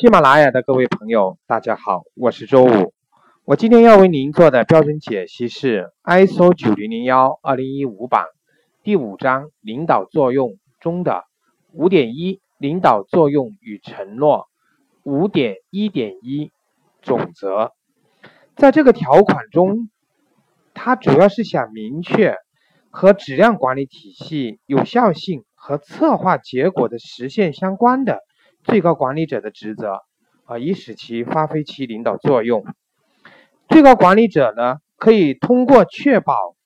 喜马拉雅的各位朋友，大家好，我是周五。我今天要为您做的标准解析是 ISO 九零零幺二零一五版第五章领导作用中的五点一领导作用与承诺五点一点一总则。在这个条款中，它主要是想明确和质量管理体系有效性和策划结果的实现相关的。最高管理者的职责啊，以使其发挥其领导作用。最高管理者呢，可以通过确保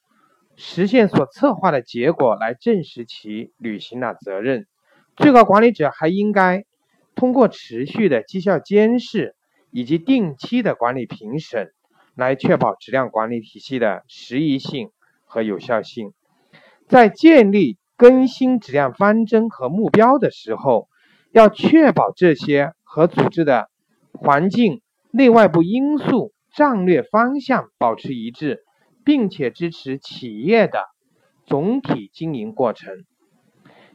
实现所策划的结果来证实其履行了责任。最高管理者还应该通过持续的绩效监视以及定期的管理评审，来确保质量管理体系的适宜性和有效性。在建立更新质量方针和目标的时候。要确保这些和组织的环境、内外部因素、战略方向保持一致，并且支持企业的总体经营过程。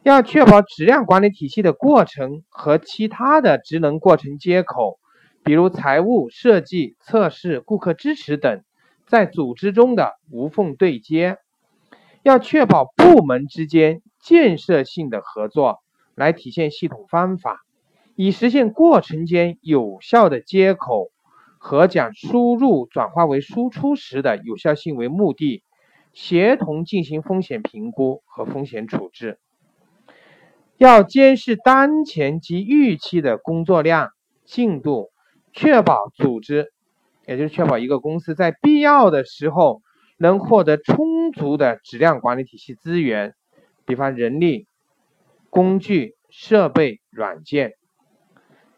要确保质量管理体系的过程和其他的职能过程接口，比如财务、设计、测试、顾客支持等，在组织中的无缝对接。要确保部门之间建设性的合作。来体现系统方法，以实现过程间有效的接口和将输入转化为输出时的有效性为目的，协同进行风险评估和风险处置。要监视当前及预期的工作量进度，确保组织，也就是确保一个公司在必要的时候能获得充足的质量管理体系资源，比方人力。工具、设备、软件，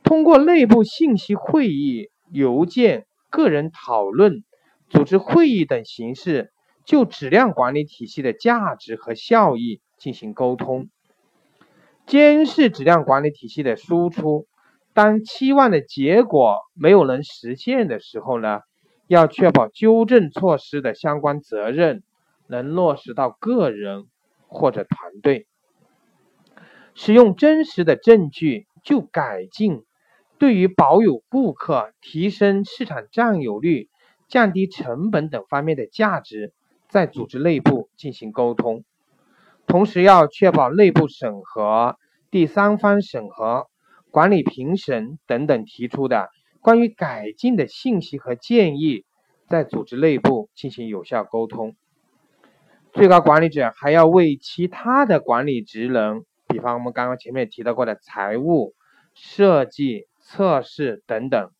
通过内部信息会议、邮件、个人讨论、组织会议等形式，就质量管理体系的价值和效益进行沟通，监视质量管理体系的输出。当期望的结果没有能实现的时候呢，要确保纠正措施的相关责任能落实到个人或者团队。使用真实的证据就改进，对于保有顾客、提升市场占有率、降低成本等方面的价值，在组织内部进行沟通。同时要确保内部审核、第三方审核、管理评审等等提出的关于改进的信息和建议，在组织内部进行有效沟通。最高管理者还要为其他的管理职能。比方我们刚刚前面提到过的财务、设计、测试等等，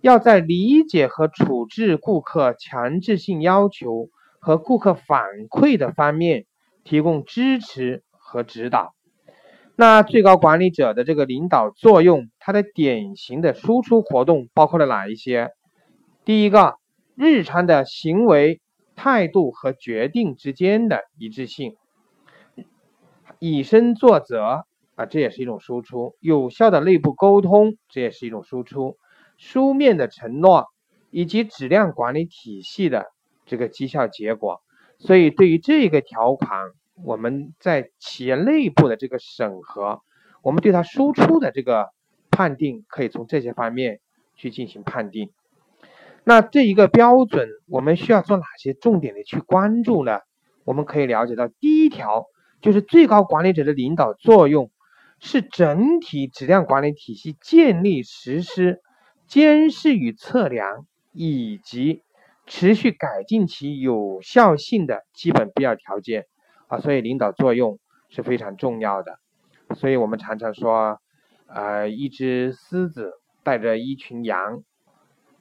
要在理解和处置顾客强制性要求和顾客反馈的方面提供支持和指导。那最高管理者的这个领导作用，它的典型的输出活动包括了哪一些？第一个，日常的行为态度和决定之间的一致性。以身作则啊，这也是一种输出；有效的内部沟通，这也是一种输出；书面的承诺以及质量管理体系的这个绩效结果。所以，对于这个条款，我们在企业内部的这个审核，我们对它输出的这个判定，可以从这些方面去进行判定。那这一个标准，我们需要做哪些重点的去关注呢？我们可以了解到，第一条。就是最高管理者的领导作用，是整体质量管理体系建立、实施、监视与测量，以及持续改进其有效性的基本必要条件啊。所以领导作用是非常重要的。所以我们常常说，呃，一只狮子带着一群羊，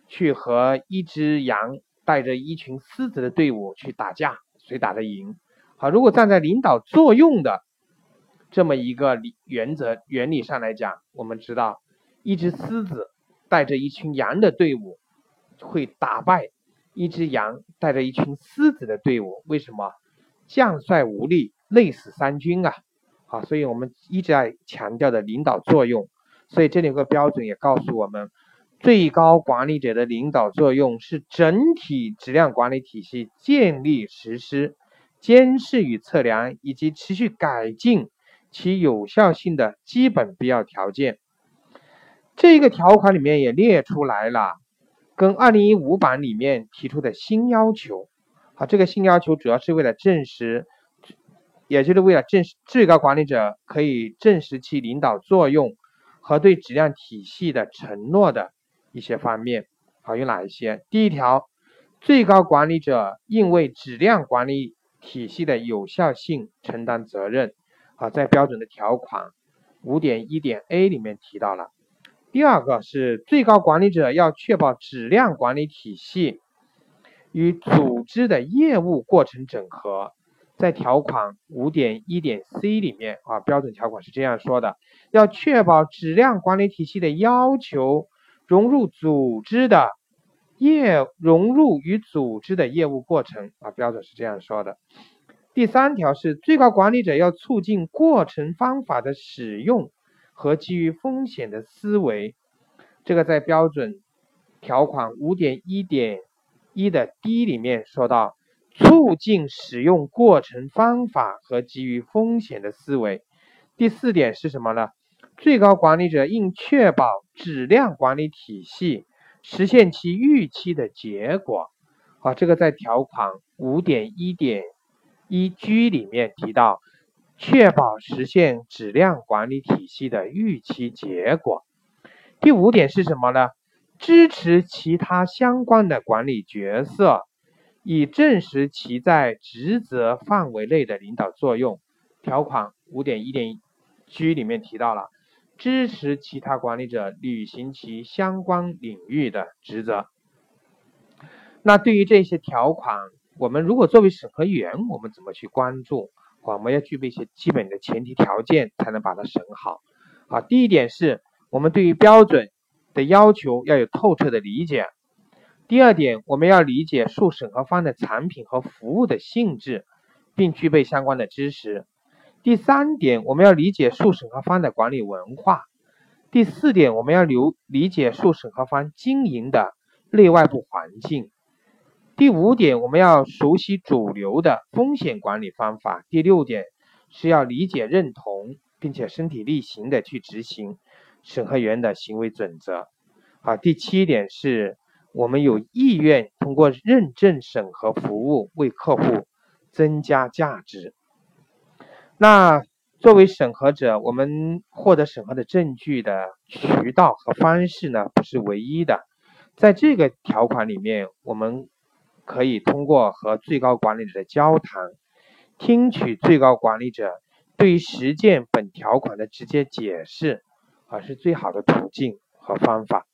去和一只羊带着一群狮子的队伍去打架，谁打得赢？好，如果站在领导作用的这么一个理原则原理上来讲，我们知道，一只狮子带着一群羊的队伍会打败一只羊带着一群狮子的队伍。为什么？将帅无力，累死三军啊！好，所以我们一直在强调的领导作用。所以这里有个标准也告诉我们，最高管理者的领导作用是整体质量管理体系建立实施。监视与测量以及持续改进其有效性的基本必要条件。这个条款里面也列出来了，跟二零一五版里面提出的新要求。好，这个新要求主要是为了证实，也就是为了证实最高管理者可以证实其领导作用和对质量体系的承诺的一些方面。好，有哪一些？第一条，最高管理者应为质量管理体系的有效性承担责任。啊，在标准的条款五点一点 A 里面提到了。第二个是最高管理者要确保质量管理体系与组织的业务过程整合，在条款五点一点 C 里面啊，标准条款是这样说的：要确保质量管理体系的要求融入组织的业融入与组织的业务过程啊，标准是这样说的。第三条是最高管理者要促进过程方法的使用和基于风险的思维，这个在标准条款五点一点一的 D 里面说到，促进使用过程方法和基于风险的思维。第四点是什么呢？最高管理者应确保质量管理体系实现其预期的结果。好，这个在条款五点一点。一 G 里面提到，确保实现质量管理体系的预期结果。第五点是什么呢？支持其他相关的管理角色，以证实其在职责范围内的领导作用。条款五点一点 G 里面提到了，支持其他管理者履行其相关领域的职责。那对于这些条款，我们如果作为审核员，我们怎么去关注？我们要具备一些基本的前提条件，才能把它审好。好，第一点是我们对于标准的要求要有透彻的理解。第二点，我们要理解受审核方的产品和服务的性质，并具备相关的知识。第三点，我们要理解受审核方的管理文化。第四点，我们要留理解受审核方经营的内外部环境。第五点，我们要熟悉主流的风险管理方法。第六点是要理解、认同，并且身体力行的去执行审核员的行为准则。好，第七点是我们有意愿通过认证审核服务为客户增加价值。那作为审核者，我们获得审核的证据的渠道和方式呢，不是唯一的。在这个条款里面，我们。可以通过和最高管理者的交谈，听取最高管理者对于实践本条款的直接解释，啊，是最好的途径和方法。